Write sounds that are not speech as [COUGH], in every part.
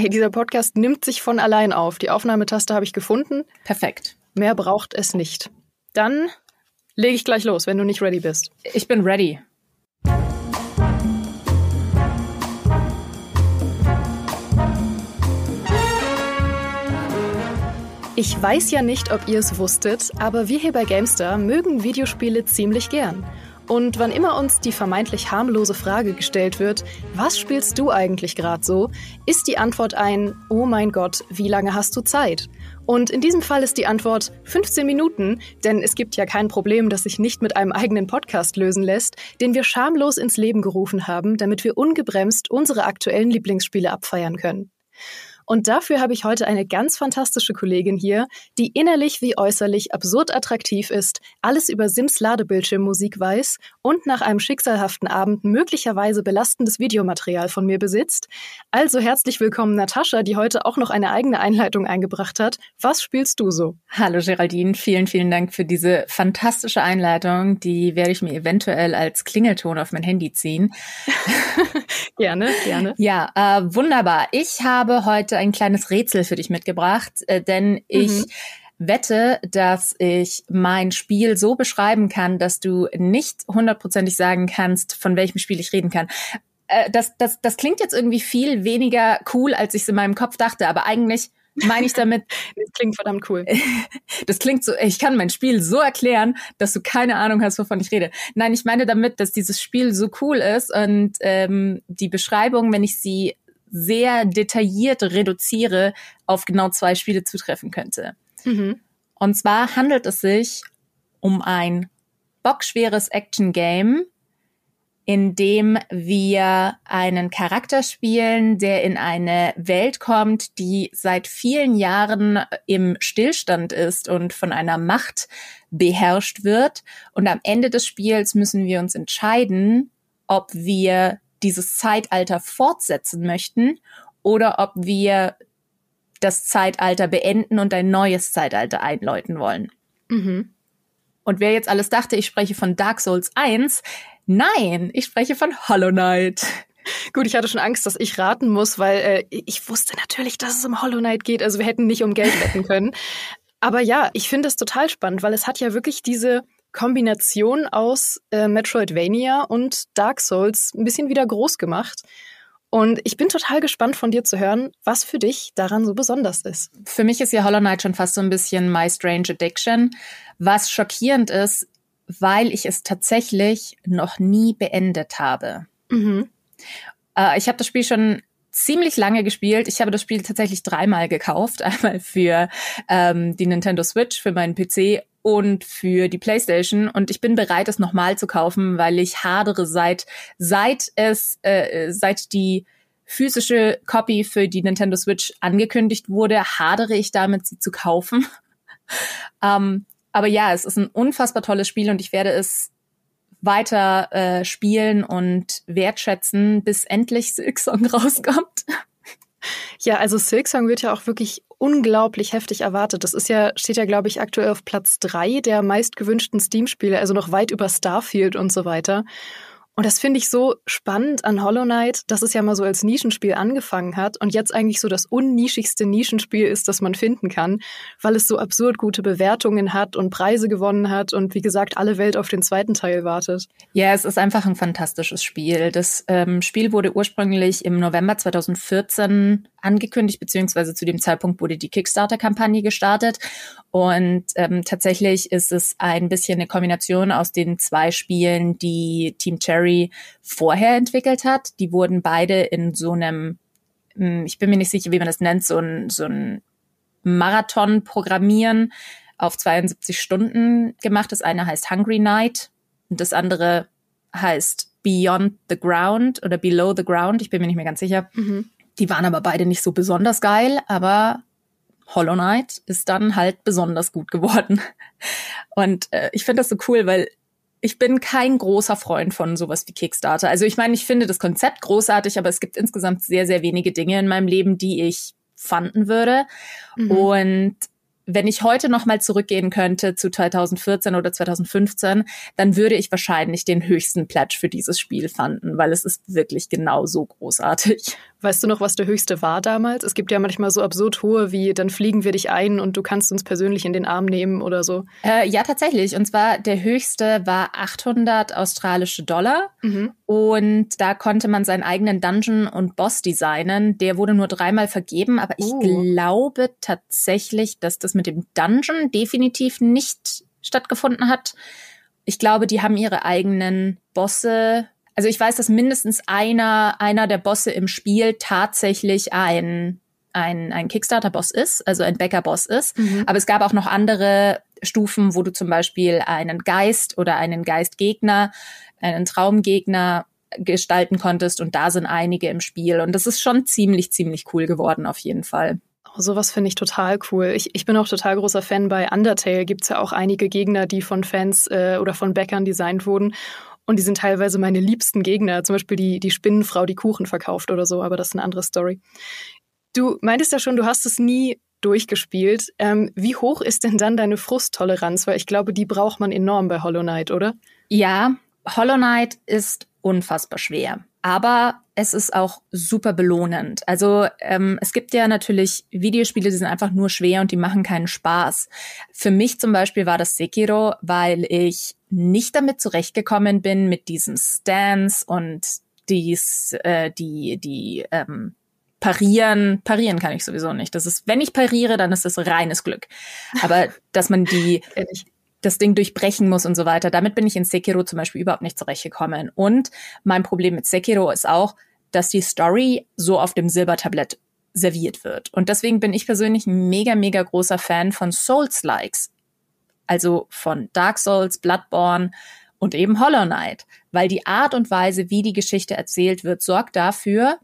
Hey, dieser Podcast nimmt sich von allein auf. Die Aufnahmetaste habe ich gefunden. Perfekt. Mehr braucht es nicht. Dann lege ich gleich los, wenn du nicht ready bist. Ich bin ready. Ich weiß ja nicht, ob ihr es wusstet, aber wir hier bei Gamestar mögen Videospiele ziemlich gern. Und wann immer uns die vermeintlich harmlose Frage gestellt wird, was spielst du eigentlich gerade so, ist die Antwort ein, oh mein Gott, wie lange hast du Zeit? Und in diesem Fall ist die Antwort 15 Minuten, denn es gibt ja kein Problem, das sich nicht mit einem eigenen Podcast lösen lässt, den wir schamlos ins Leben gerufen haben, damit wir ungebremst unsere aktuellen Lieblingsspiele abfeiern können. Und dafür habe ich heute eine ganz fantastische Kollegin hier, die innerlich wie äußerlich absurd attraktiv ist, alles über Sims Ladebildschirmmusik weiß und nach einem schicksalhaften Abend möglicherweise belastendes Videomaterial von mir besitzt. Also herzlich willkommen Natascha, die heute auch noch eine eigene Einleitung eingebracht hat. Was spielst du so? Hallo Geraldine, vielen, vielen Dank für diese fantastische Einleitung. Die werde ich mir eventuell als Klingelton auf mein Handy ziehen. [LAUGHS] gerne, gerne. Ja, äh, wunderbar. Ich habe heute ein kleines Rätsel für dich mitgebracht, äh, denn ich mhm. wette, dass ich mein Spiel so beschreiben kann, dass du nicht hundertprozentig sagen kannst, von welchem Spiel ich reden kann. Äh, das, das, das klingt jetzt irgendwie viel weniger cool, als ich es in meinem Kopf dachte, aber eigentlich meine ich damit. [LAUGHS] das klingt verdammt cool. [LAUGHS] Das klingt so, ich kann mein Spiel so erklären, dass du keine Ahnung hast, wovon ich rede. Nein, ich meine damit, dass dieses Spiel so cool ist und ähm, die Beschreibung, wenn ich sie sehr detailliert reduziere, auf genau zwei Spiele zutreffen könnte. Mhm. Und zwar handelt es sich um ein bockschweres Action-Game, in dem wir einen Charakter spielen, der in eine Welt kommt, die seit vielen Jahren im Stillstand ist und von einer Macht beherrscht wird. Und am Ende des Spiels müssen wir uns entscheiden, ob wir dieses Zeitalter fortsetzen möchten oder ob wir das Zeitalter beenden und ein neues Zeitalter einläuten wollen. Mhm. Und wer jetzt alles dachte, ich spreche von Dark Souls 1, nein, ich spreche von Hollow Knight. [LAUGHS] Gut, ich hatte schon Angst, dass ich raten muss, weil äh, ich wusste natürlich, dass es um Hollow Knight geht. Also wir hätten nicht um Geld wetten können. Aber ja, ich finde es total spannend, weil es hat ja wirklich diese Kombination aus äh, Metroidvania und Dark Souls ein bisschen wieder groß gemacht. Und ich bin total gespannt von dir zu hören, was für dich daran so besonders ist. Für mich ist ja Hollow Knight schon fast so ein bisschen My Strange Addiction, was schockierend ist, weil ich es tatsächlich noch nie beendet habe. Mhm. Äh, ich habe das Spiel schon ziemlich lange gespielt. Ich habe das Spiel tatsächlich dreimal gekauft. [LAUGHS] Einmal für ähm, die Nintendo Switch, für meinen PC und für die PlayStation und ich bin bereit, es nochmal zu kaufen, weil ich hadere seit seit es äh, seit die physische Copy für die Nintendo Switch angekündigt wurde, hadere ich damit, sie zu kaufen. [LAUGHS] ähm, aber ja, es ist ein unfassbar tolles Spiel und ich werde es weiter äh, spielen und wertschätzen, bis endlich Silksong [LAUGHS] rauskommt. Ja, also Silksong wird ja auch wirklich unglaublich heftig erwartet. Das ist ja, steht ja, glaube ich, aktuell auf Platz drei der meistgewünschten Steam-Spiele, also noch weit über Starfield und so weiter. Und das finde ich so spannend an Hollow Knight, dass es ja mal so als Nischenspiel angefangen hat und jetzt eigentlich so das unnischigste Nischenspiel ist, das man finden kann, weil es so absurd gute Bewertungen hat und Preise gewonnen hat und wie gesagt alle Welt auf den zweiten Teil wartet. Ja, es ist einfach ein fantastisches Spiel. Das ähm, Spiel wurde ursprünglich im November 2014 angekündigt, beziehungsweise zu dem Zeitpunkt wurde die Kickstarter-Kampagne gestartet. Und ähm, tatsächlich ist es ein bisschen eine Kombination aus den zwei Spielen, die Team Cherry vorher entwickelt hat. Die wurden beide in so einem, hm, ich bin mir nicht sicher, wie man das nennt, so ein, so ein Marathon programmieren auf 72 Stunden gemacht. Das eine heißt Hungry Night und das andere heißt Beyond the Ground oder Below the Ground. Ich bin mir nicht mehr ganz sicher. Mhm. Die waren aber beide nicht so besonders geil, aber Hollow Knight ist dann halt besonders gut geworden. [LAUGHS] Und äh, ich finde das so cool, weil ich bin kein großer Freund von sowas wie Kickstarter. Also ich meine, ich finde das Konzept großartig, aber es gibt insgesamt sehr, sehr wenige Dinge in meinem Leben, die ich fanden würde. Mhm. Und wenn ich heute noch mal zurückgehen könnte zu 2014 oder 2015, dann würde ich wahrscheinlich den höchsten Pledge für dieses Spiel fanden, weil es ist wirklich genau so großartig. Weißt du noch, was der höchste war damals? Es gibt ja manchmal so absurd hohe wie, dann fliegen wir dich ein und du kannst uns persönlich in den Arm nehmen oder so. Äh, ja, tatsächlich. Und zwar der höchste war 800 australische Dollar. Mhm. Und da konnte man seinen eigenen Dungeon und Boss designen. Der wurde nur dreimal vergeben, aber ich uh. glaube tatsächlich, dass das mit dem Dungeon definitiv nicht stattgefunden hat. Ich glaube, die haben ihre eigenen Bosse also ich weiß, dass mindestens einer, einer der Bosse im Spiel tatsächlich ein, ein, ein Kickstarter-Boss ist, also ein Bäcker-Boss ist. Mhm. Aber es gab auch noch andere Stufen, wo du zum Beispiel einen Geist oder einen Geistgegner, einen Traumgegner gestalten konntest und da sind einige im Spiel und das ist schon ziemlich, ziemlich cool geworden auf jeden Fall. Oh, sowas finde ich total cool. Ich, ich bin auch total großer Fan. Bei Undertale gibt es ja auch einige Gegner, die von Fans äh, oder von Bäckern designt wurden. Und die sind teilweise meine liebsten Gegner, zum Beispiel die, die Spinnenfrau, die Kuchen verkauft oder so, aber das ist eine andere Story. Du meintest ja schon, du hast es nie durchgespielt. Ähm, wie hoch ist denn dann deine Frusttoleranz? Weil ich glaube, die braucht man enorm bei Hollow Knight, oder? Ja, Hollow Knight ist unfassbar schwer. Aber es ist auch super belohnend. Also ähm, es gibt ja natürlich Videospiele, die sind einfach nur schwer und die machen keinen Spaß. Für mich zum Beispiel war das Sekiro, weil ich nicht damit zurechtgekommen bin mit diesem Stance und dies, äh, die, die ähm, parieren, parieren kann ich sowieso nicht. Das ist, wenn ich pariere, dann ist das reines Glück. Aber [LAUGHS] dass man die, das Ding durchbrechen muss und so weiter, damit bin ich in Sekiro zum Beispiel überhaupt nicht zurechtgekommen. Und mein Problem mit Sekiro ist auch, dass die Story so auf dem Silbertablett serviert wird. Und deswegen bin ich persönlich ein mega, mega großer Fan von Souls-Likes also von Dark Souls, Bloodborne und eben Hollow Knight, weil die Art und Weise, wie die Geschichte erzählt wird, sorgt dafür,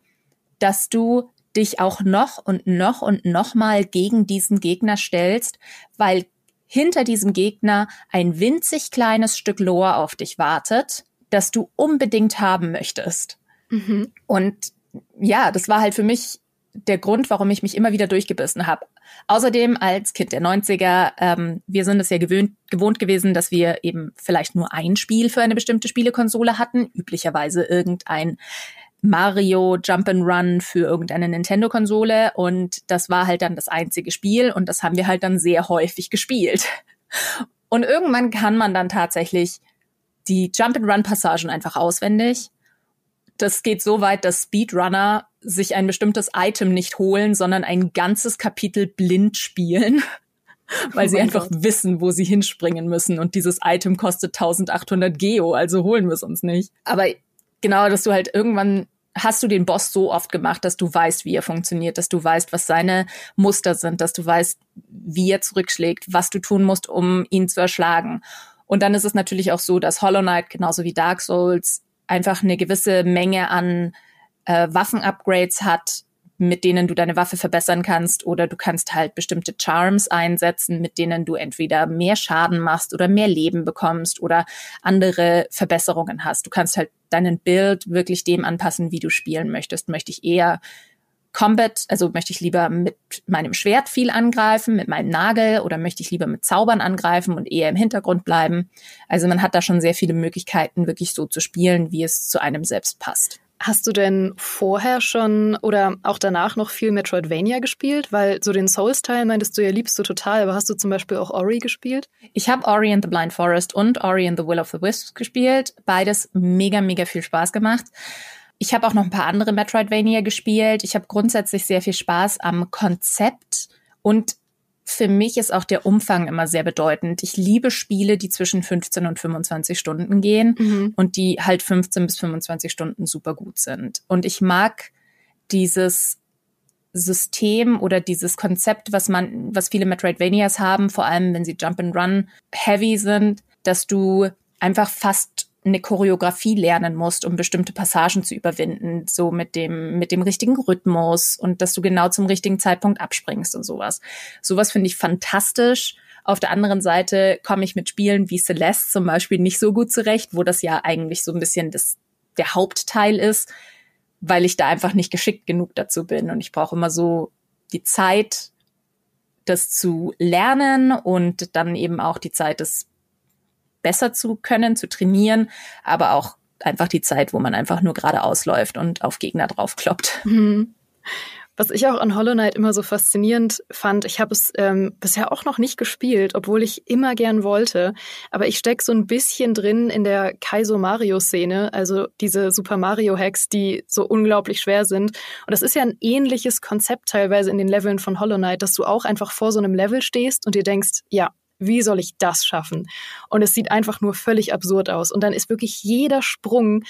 dass du dich auch noch und noch und noch mal gegen diesen Gegner stellst, weil hinter diesem Gegner ein winzig kleines Stück Lore auf dich wartet, das du unbedingt haben möchtest. Mhm. Und ja, das war halt für mich der Grund, warum ich mich immer wieder durchgebissen habe. Außerdem als Kind der 90er, ähm, wir sind es ja gewöhnt, gewohnt gewesen, dass wir eben vielleicht nur ein Spiel für eine bestimmte Spielekonsole hatten, üblicherweise irgendein Mario Jump'n'Run für irgendeine Nintendo-Konsole und das war halt dann das einzige Spiel und das haben wir halt dann sehr häufig gespielt. Und irgendwann kann man dann tatsächlich die Jump'n'Run-Passagen einfach auswendig das geht so weit, dass Speedrunner sich ein bestimmtes Item nicht holen, sondern ein ganzes Kapitel blind spielen, [LAUGHS] weil oh sie einfach Gott. wissen, wo sie hinspringen müssen. Und dieses Item kostet 1800 Geo, also holen wir es uns nicht. Aber genau, dass du halt irgendwann hast du den Boss so oft gemacht, dass du weißt, wie er funktioniert, dass du weißt, was seine Muster sind, dass du weißt, wie er zurückschlägt, was du tun musst, um ihn zu erschlagen. Und dann ist es natürlich auch so, dass Hollow Knight genauso wie Dark Souls einfach eine gewisse Menge an äh, Waffen-Upgrades hat, mit denen du deine Waffe verbessern kannst oder du kannst halt bestimmte Charms einsetzen, mit denen du entweder mehr Schaden machst oder mehr Leben bekommst oder andere Verbesserungen hast. Du kannst halt deinen Build wirklich dem anpassen, wie du spielen möchtest. Möchte ich eher Combat, also möchte ich lieber mit meinem Schwert viel angreifen, mit meinem Nagel oder möchte ich lieber mit Zaubern angreifen und eher im Hintergrund bleiben. Also man hat da schon sehr viele Möglichkeiten, wirklich so zu spielen, wie es zu einem selbst passt. Hast du denn vorher schon oder auch danach noch viel Metroidvania gespielt? Weil so den Souls-Teil meintest du ja liebst du total, aber hast du zum Beispiel auch Ori gespielt? Ich habe Ori and the Blind Forest und Ori and the Will of the Wisps gespielt. Beides mega, mega viel Spaß gemacht. Ich habe auch noch ein paar andere Metroidvania gespielt. Ich habe grundsätzlich sehr viel Spaß am Konzept und für mich ist auch der Umfang immer sehr bedeutend. Ich liebe Spiele, die zwischen 15 und 25 Stunden gehen mhm. und die halt 15 bis 25 Stunden super gut sind. Und ich mag dieses System oder dieses Konzept, was man, was viele Metroidvanias haben, vor allem wenn sie Jump and Run heavy sind, dass du einfach fast eine Choreografie lernen musst, um bestimmte Passagen zu überwinden, so mit dem, mit dem richtigen Rhythmus und dass du genau zum richtigen Zeitpunkt abspringst und sowas. Sowas finde ich fantastisch. Auf der anderen Seite komme ich mit Spielen wie Celeste zum Beispiel nicht so gut zurecht, wo das ja eigentlich so ein bisschen das, der Hauptteil ist, weil ich da einfach nicht geschickt genug dazu bin und ich brauche immer so die Zeit, das zu lernen und dann eben auch die Zeit, das besser zu können, zu trainieren, aber auch einfach die Zeit, wo man einfach nur geradeaus läuft und auf Gegner draufkloppt. [LAUGHS] Mhm. Was ich auch an Hollow Knight immer so faszinierend fand, ich habe es ähm, bisher auch noch nicht gespielt, obwohl ich immer gern wollte, aber ich steck so ein bisschen drin in der Kaizo Mario Szene, also diese Super Mario Hacks, die so unglaublich schwer sind. Und das ist ja ein ähnliches Konzept teilweise in den Leveln von Hollow Knight, dass du auch einfach vor so einem Level stehst und dir denkst, ja, wie soll ich das schaffen? Und es sieht einfach nur völlig absurd aus. Und dann ist wirklich jeder Sprung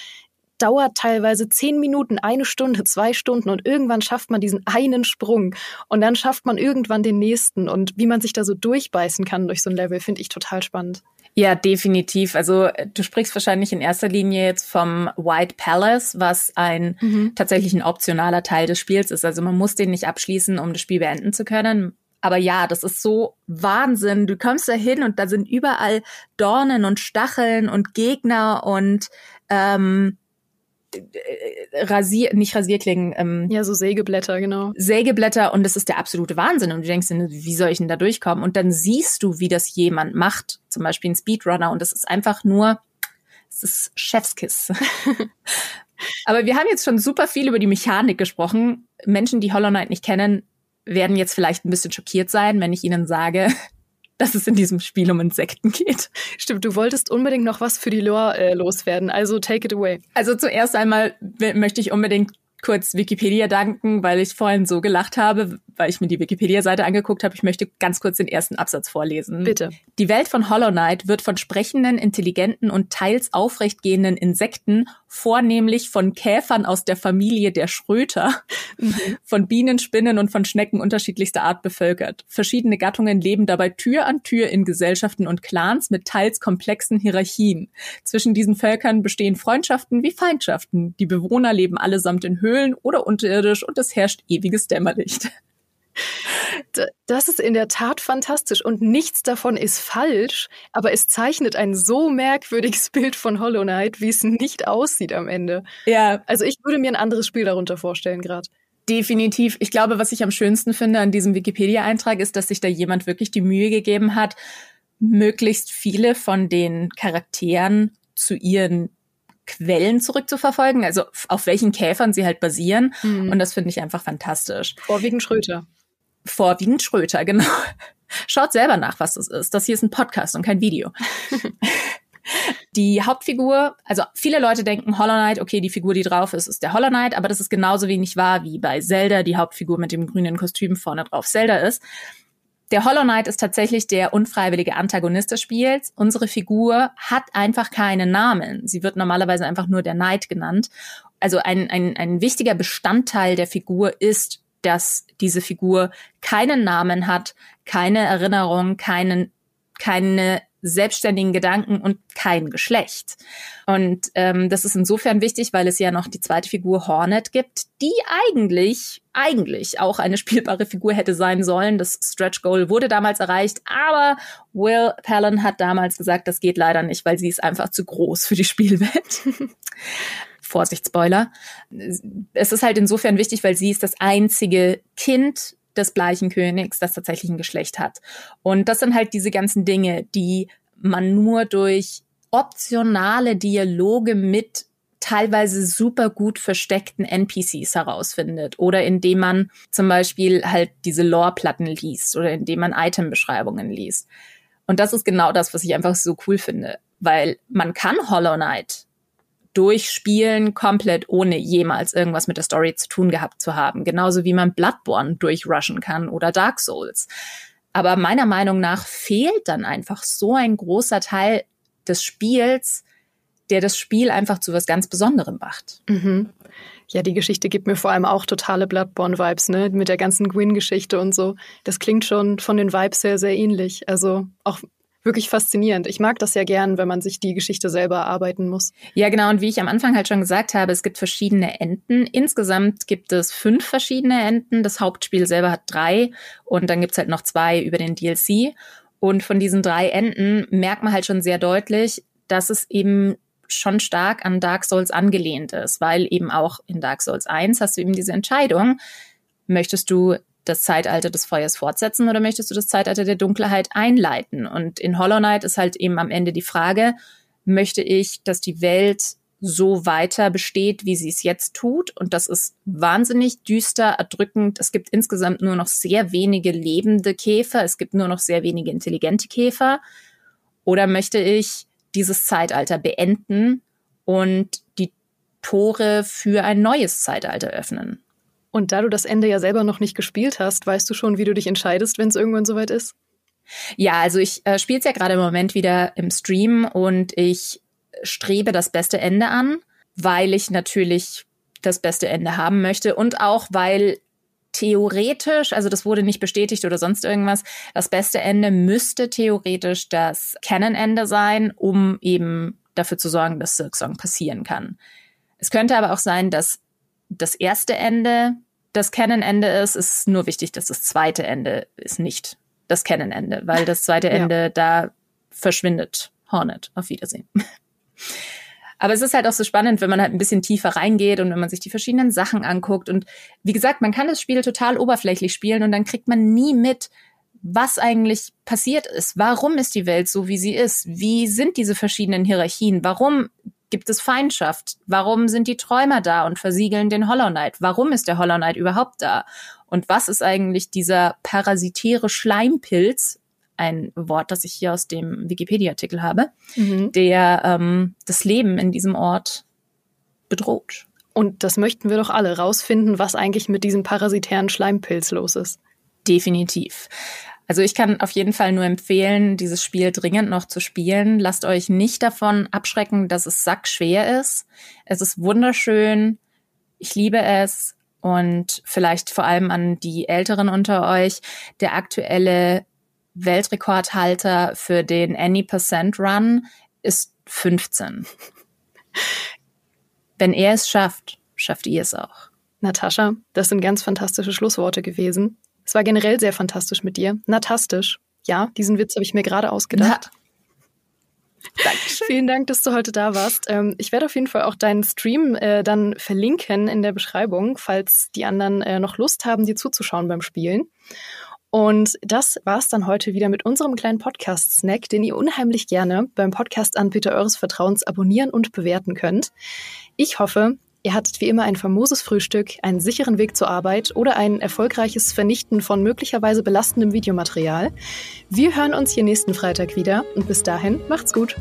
dauert teilweise zehn Minuten, eine Stunde, zwei Stunden und irgendwann schafft man diesen einen Sprung und dann schafft man irgendwann den nächsten und wie man sich da so durchbeißen kann durch so ein Level, finde ich total spannend. Ja, definitiv. Also du sprichst wahrscheinlich in erster Linie jetzt vom White Palace, was ein mhm. tatsächlich ein optionaler Teil des Spiels ist. Also man muss den nicht abschließen, um das Spiel beenden zu können. Aber ja, das ist so Wahnsinn. Du kommst da hin und da sind überall Dornen und Stacheln und Gegner und ähm, Rasier, nicht Rasierklingen. Ähm, ja, so Sägeblätter, genau. Sägeblätter und das ist der absolute Wahnsinn. Und du denkst, wie soll ich denn da durchkommen? Und dann siehst du, wie das jemand macht, zum Beispiel ein Speedrunner. Und das ist einfach nur, es ist Chefskiss. [LAUGHS] Aber wir haben jetzt schon super viel über die Mechanik gesprochen. Menschen, die Hollow Knight nicht kennen, werden jetzt vielleicht ein bisschen schockiert sein, wenn ich ihnen sage, [LAUGHS] dass es in diesem Spiel um Insekten geht. Stimmt, du wolltest unbedingt noch was für die Lore äh, loswerden, also take it away. Also zuerst einmal möchte ich unbedingt kurz Wikipedia danken, weil ich vorhin so gelacht habe, weil ich mir die Wikipedia-Seite angeguckt habe. Ich möchte ganz kurz den ersten Absatz vorlesen. Bitte. Die Welt von Hollow Knight wird von sprechenden, intelligenten und teils aufrechtgehenden Insekten, vornehmlich von Käfern aus der Familie der Schröter, mhm. [LAUGHS] von Bienen, Spinnen und von Schnecken unterschiedlichster Art bevölkert. Verschiedene Gattungen leben dabei Tür an Tür in Gesellschaften und Clans mit teils komplexen Hierarchien. Zwischen diesen Völkern bestehen Freundschaften wie Feindschaften. Die Bewohner leben allesamt in Höhlen oder unterirdisch und es herrscht ewiges Dämmerlicht. Das ist in der Tat fantastisch und nichts davon ist falsch, aber es zeichnet ein so merkwürdiges [LAUGHS] Bild von Hollow Knight, wie es nicht aussieht am Ende. Ja. Also ich würde mir ein anderes Spiel darunter vorstellen gerade. Definitiv. Ich glaube, was ich am schönsten finde an diesem Wikipedia-Eintrag ist, dass sich da jemand wirklich die Mühe gegeben hat, möglichst viele von den Charakteren zu ihren Quellen zurückzuverfolgen, also auf welchen Käfern sie halt basieren. Mhm. Und das finde ich einfach fantastisch. Vorwiegend Schröter. Vorwiegend Schröter, genau. Schaut selber nach, was das ist. Das hier ist ein Podcast und kein Video. [LAUGHS] die Hauptfigur, also viele Leute denken Hollow Knight, okay, die Figur, die drauf ist, ist der Hollow Knight, aber das ist genauso wenig wahr wie bei Zelda, die Hauptfigur mit dem grünen Kostüm vorne drauf Zelda ist. Der Hollow Knight ist tatsächlich der unfreiwillige Antagonist des Spiels. Unsere Figur hat einfach keinen Namen. Sie wird normalerweise einfach nur der Knight genannt. Also ein, ein, ein wichtiger Bestandteil der Figur ist, dass diese Figur keinen Namen hat, keine Erinnerung, keinen, keine selbstständigen Gedanken und kein Geschlecht. Und ähm, das ist insofern wichtig, weil es ja noch die zweite Figur Hornet gibt, die eigentlich, eigentlich auch eine spielbare Figur hätte sein sollen. Das Stretch Goal wurde damals erreicht, aber Will Palin hat damals gesagt, das geht leider nicht, weil sie ist einfach zu groß für die Spielwelt. [LAUGHS] Vorsicht, Spoiler. Es ist halt insofern wichtig, weil sie ist das einzige Kind des Bleichenkönigs, das tatsächlich ein Geschlecht hat. Und das sind halt diese ganzen Dinge, die man nur durch optionale Dialoge mit teilweise super gut versteckten NPCs herausfindet oder indem man zum Beispiel halt diese Lore-Platten liest oder indem man Item-Beschreibungen liest. Und das ist genau das, was ich einfach so cool finde, weil man kann Hollow Knight durchspielen, komplett ohne jemals irgendwas mit der Story zu tun gehabt zu haben. Genauso wie man Bloodborne durchrushen kann oder Dark Souls. Aber meiner Meinung nach fehlt dann einfach so ein großer Teil des Spiels, der das Spiel einfach zu was ganz Besonderem macht. Mhm. Ja, die Geschichte gibt mir vor allem auch totale Bloodborne-Vibes, ne? Mit der ganzen Gwyn-Geschichte und so. Das klingt schon von den Vibes sehr, sehr ähnlich. Also auch wirklich faszinierend. Ich mag das ja gern, wenn man sich die Geschichte selber erarbeiten muss. Ja, genau. Und wie ich am Anfang halt schon gesagt habe, es gibt verschiedene Enden. Insgesamt gibt es fünf verschiedene Enden. Das Hauptspiel selber hat drei und dann gibt's halt noch zwei über den DLC. Und von diesen drei Enden merkt man halt schon sehr deutlich, dass es eben schon stark an Dark Souls angelehnt ist, weil eben auch in Dark Souls 1 hast du eben diese Entscheidung, möchtest du das Zeitalter des Feuers fortsetzen oder möchtest du das Zeitalter der Dunkelheit einleiten? Und in Hollow Knight ist halt eben am Ende die Frage, möchte ich, dass die Welt so weiter besteht, wie sie es jetzt tut. Und das ist wahnsinnig düster, erdrückend. Es gibt insgesamt nur noch sehr wenige lebende Käfer. Es gibt nur noch sehr wenige intelligente Käfer. Oder möchte ich dieses Zeitalter beenden und die Tore für ein neues Zeitalter öffnen? Und da du das Ende ja selber noch nicht gespielt hast, weißt du schon, wie du dich entscheidest, wenn es irgendwann soweit ist? Ja, also ich äh, spiele es ja gerade im Moment wieder im Stream und ich strebe das beste Ende an, weil ich natürlich das beste Ende haben möchte und auch weil theoretisch, also das wurde nicht bestätigt oder sonst irgendwas, das beste Ende müsste theoretisch das Canon-Ende sein, um eben dafür zu sorgen, dass Silksong passieren kann. Es könnte aber auch sein, dass das erste Ende das Canon-Ende ist, ist nur wichtig, dass das zweite Ende ist nicht das Canon-Ende, weil das zweite [LAUGHS] Ende, ja. da verschwindet Hornet. Auf Wiedersehen. [LAUGHS] Aber es ist halt auch so spannend, wenn man halt ein bisschen tiefer reingeht und wenn man sich die verschiedenen Sachen anguckt. Und wie gesagt, man kann das Spiel total oberflächlich spielen und dann kriegt man nie mit, was eigentlich passiert ist. Warum ist die Welt so, wie sie ist? Wie sind diese verschiedenen Hierarchien? Warum gibt es Feindschaft? Warum sind die Träumer da und versiegeln den Hollow Knight? Warum ist der Hollow Knight überhaupt da? Und was ist eigentlich dieser parasitäre Schleimpilz, ein Wort, das ich hier aus dem Wikipedia-Artikel habe, mhm. der ähm, das Leben in diesem Ort bedroht. Und das möchten wir doch alle rausfinden, was eigentlich mit diesem parasitären Schleimpilz los ist. Definitiv. Also ich kann auf jeden Fall nur empfehlen, dieses Spiel dringend noch zu spielen. Lasst euch nicht davon abschrecken, dass es sackschwer ist. Es ist wunderschön. Ich liebe es. Und vielleicht vor allem an die Älteren unter euch. Der aktuelle Weltrekordhalter für den Any Percent Run ist 15. [LAUGHS] Wenn er es schafft, schafft ihr es auch. Natascha, das sind ganz fantastische Schlussworte gewesen. Es war generell sehr fantastisch mit dir. Natastisch. Ja, diesen Witz habe ich mir gerade ausgedacht. Ja. [LAUGHS] Dankeschön. Vielen Dank, dass du heute da warst. Ähm, ich werde auf jeden Fall auch deinen Stream äh, dann verlinken in der Beschreibung, falls die anderen äh, noch Lust haben, dir zuzuschauen beim Spielen. Und das war's dann heute wieder mit unserem kleinen Podcast-Snack, den ihr unheimlich gerne beim Podcast-Anbieter eures Vertrauens abonnieren und bewerten könnt. Ich hoffe, Ihr hattet wie immer ein famoses Frühstück, einen sicheren Weg zur Arbeit oder ein erfolgreiches Vernichten von möglicherweise belastendem Videomaterial. Wir hören uns hier nächsten Freitag wieder und bis dahin macht's gut.